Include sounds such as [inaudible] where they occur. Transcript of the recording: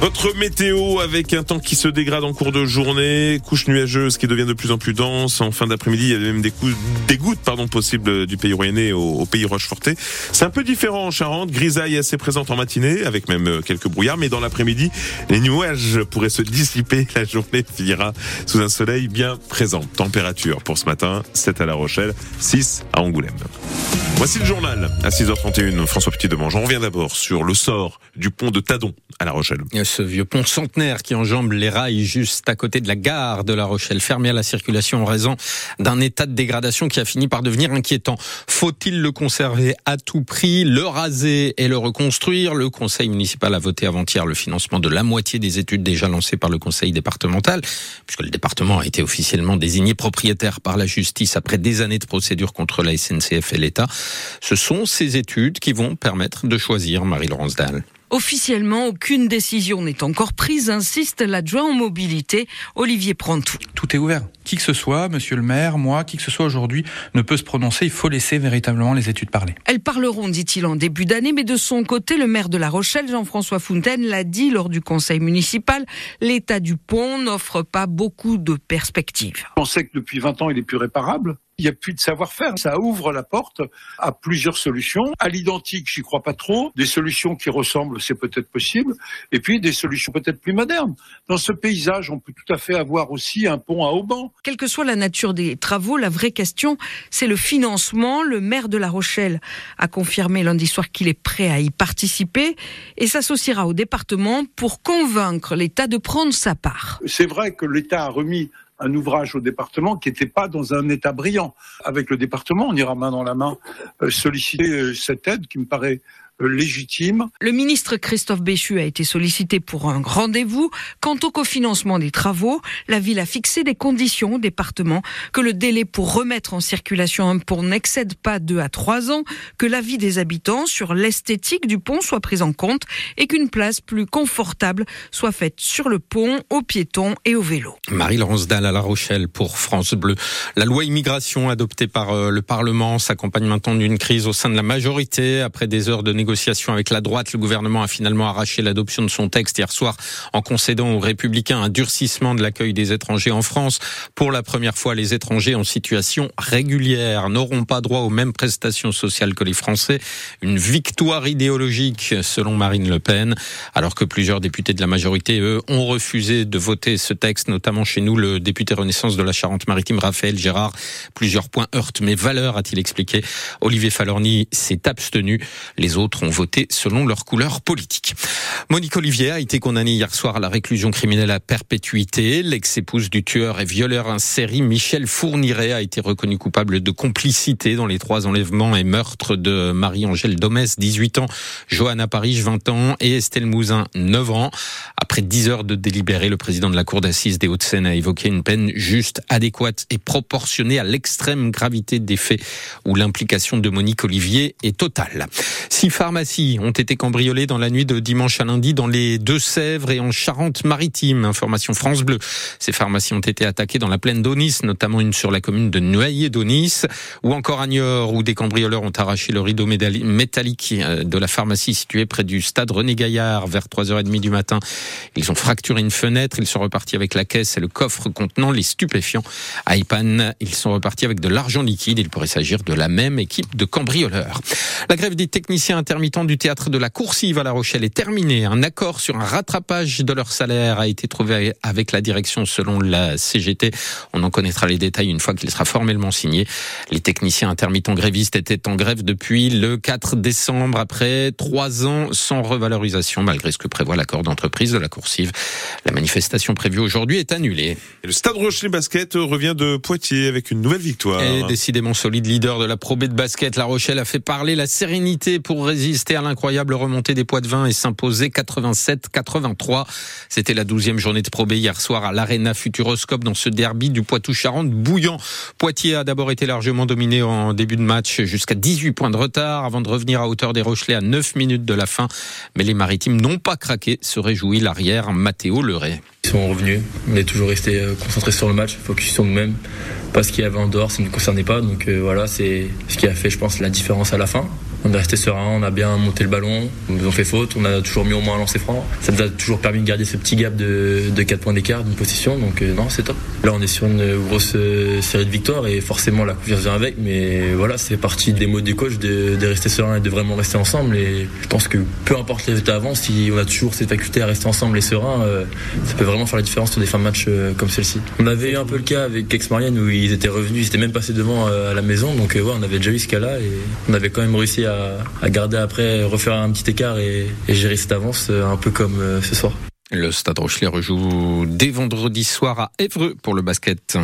Votre météo avec un temps qui se dégrade en cours de journée, couche nuageuse qui devient de plus en plus dense. En fin d'après-midi, il y a même des, coups, des gouttes pardon, possibles du pays rouennais au, au pays Rocheforté. C'est un peu différent en Charente. Grisaille assez présente en matinée avec même euh, quelques brouillards. Mais dans l'après-midi, les nuages pourraient se dissiper. [laughs] La journée finira sous un soleil bien présent. Température pour ce matin, 7 à La Rochelle, 6 à Angoulême. Voici le journal à 6h31. François Petit Demange. On revient d'abord sur le sort du pont de Tadon à La Rochelle ce vieux pont centenaire qui enjambe les rails juste à côté de la gare de La Rochelle, fermé à la circulation en raison d'un état de dégradation qui a fini par devenir inquiétant. Faut-il le conserver à tout prix, le raser et le reconstruire? Le conseil municipal a voté avant-hier le financement de la moitié des études déjà lancées par le conseil départemental, puisque le département a été officiellement désigné propriétaire par la justice après des années de procédure contre la SNCF et l'État. Ce sont ces études qui vont permettre de choisir Marie-Laurence Dahl. Officiellement, aucune décision n'est encore prise, insiste l'adjoint en mobilité, Olivier Prantou. Tout est ouvert. Qui que ce soit, monsieur le maire, moi, qui que ce soit aujourd'hui, ne peut se prononcer. Il faut laisser véritablement les études parler. Elles parleront, dit-il, en début d'année, mais de son côté, le maire de La Rochelle, Jean-François Fontaine, l'a dit lors du conseil municipal, l'état du pont n'offre pas beaucoup de perspectives. On sait que depuis 20 ans, il est plus réparable. Il n'y a plus de savoir-faire. Ça ouvre la porte à plusieurs solutions. À l'identique, j'y crois pas trop. Des solutions qui ressemblent, c'est peut-être possible. Et puis des solutions peut-être plus modernes. Dans ce paysage, on peut tout à fait avoir aussi un pont à Auban. Quelle que soit la nature des travaux, la vraie question, c'est le financement. Le maire de La Rochelle a confirmé lundi soir qu'il est prêt à y participer et s'associera au département pour convaincre l'État de prendre sa part. C'est vrai que l'État a remis un ouvrage au département qui n'était pas dans un état brillant. Avec le département, on ira main dans la main euh, solliciter euh, cette aide qui me paraît légitime. Le ministre Christophe Béchu a été sollicité pour un rendez-vous. Quant au cofinancement des travaux, la ville a fixé des conditions au département que le délai pour remettre en circulation un pont n'excède pas deux à trois ans, que l'avis des habitants sur l'esthétique du pont soit pris en compte et qu'une place plus confortable soit faite sur le pont, aux piétons et aux vélos. Marie-Laurence Dalle à La Rochelle pour France Bleu. La loi immigration adoptée par euh, le Parlement s'accompagne maintenant d'une crise au sein de la majorité après des heures de négociation avec la droite, le gouvernement a finalement arraché l'adoption de son texte hier soir en concédant aux républicains un durcissement de l'accueil des étrangers en France. Pour la première fois, les étrangers en situation régulière n'auront pas droit aux mêmes prestations sociales que les Français. Une victoire idéologique, selon Marine Le Pen, alors que plusieurs députés de la majorité, eux, ont refusé de voter ce texte, notamment chez nous, le député Renaissance de la Charente-Maritime, Raphaël Gérard. Plusieurs points heurtent mes valeurs, a-t-il expliqué. Olivier Falorni s'est abstenu. Les autres ont voté selon leur couleur politique. Monique Olivier a été condamnée hier soir à la réclusion criminelle à perpétuité. L'ex-épouse du tueur et violeur en série Michel Fourniret a été reconnue coupable de complicité dans les trois enlèvements et meurtres de Marie-Angèle Domès, 18 ans, Johanna Paris, 20 ans et Estelle Mouzin, 9 ans. Après 10 heures de délibéré, le président de la Cour d'assises des Hauts-de-Seine a évoqué une peine juste, adéquate et proportionnée à l'extrême gravité des faits où l'implication de Monique Olivier est totale. Pharmacies ont été cambriolées dans la nuit de dimanche à lundi dans les Deux-Sèvres et en Charente-Maritime. Information France Bleu. Ces pharmacies ont été attaquées dans la plaine d'Onis, notamment une sur la commune de Noyer d'Onis, ou encore à Niort, où des cambrioleurs ont arraché le rideau métallique euh, de la pharmacie située près du stade René Gaillard vers 3h30 du matin. Ils ont fracturé une fenêtre, ils sont repartis avec la caisse et le coffre contenant les stupéfiants. À Ipan, ils sont repartis avec de l'argent liquide. Il pourrait s'agir de la même équipe de cambrioleurs. La grève des techniciens intermittent du théâtre de la Coursive à La Rochelle est terminé. Un accord sur un rattrapage de leur salaire a été trouvé avec la direction selon la CGT. On en connaîtra les détails une fois qu'il sera formellement signé. Les techniciens intermittents grévistes étaient en grève depuis le 4 décembre après trois ans sans revalorisation malgré ce que prévoit l'accord d'entreprise de la Coursive. La manifestation prévue aujourd'hui est annulée. le Stade Rochelet Basket revient de Poitiers avec une nouvelle victoire. Et décidément solide leader de la Pro B de basket, La Rochelle a fait parler la sérénité pour résister à l'incroyable remontée des poids de vin et s'imposer 87-83. C'était la douzième journée de Pro hier soir à l'Arena Futuroscope dans ce derby du Poitou-Charentes bouillant. Poitiers a d'abord été largement dominé en début de match jusqu'à 18 points de retard avant de revenir à hauteur des Rochelais à 9 minutes de la fin. Mais les Maritimes n'ont pas craqué, se réjouit l'arrière Mathéo Leray. Ils sont revenus, est toujours resté euh, concentrés sur le match, focus sur nous-mêmes. Pas ce qu'il y avait en dehors, ça ne nous concernait pas. Donc euh, voilà, c'est ce qui a fait, je pense, la différence à la fin. On est resté serein, on a bien monté le ballon, on nous ont fait faute, on a toujours mis au moins un lancer franc. Ça nous a toujours permis de garder ce petit gap de, de 4 points d'écart d'une position, donc euh, non, c'est top. Là, on est sur une grosse euh, série de victoires et forcément la confiance vient avec, mais voilà, c'est partie des mots du coach de, rester serein et de vraiment rester ensemble. Et je pense que peu importe les résultats avant, si on a toujours cette faculté à rester ensemble et serein, euh, ça peut vraiment faire la différence sur des fins de match comme celle-ci. On avait eu un peu le cas avec Aix-Marianne où ils étaient revenus, ils étaient même passés devant à la maison, donc ouais, on avait déjà eu ce cas-là et on avait quand même réussi à garder après, refaire un petit écart et, gérer cette avance un peu comme ce soir. Le Stade Rochelet rejoue dès vendredi soir à Évreux pour le basket.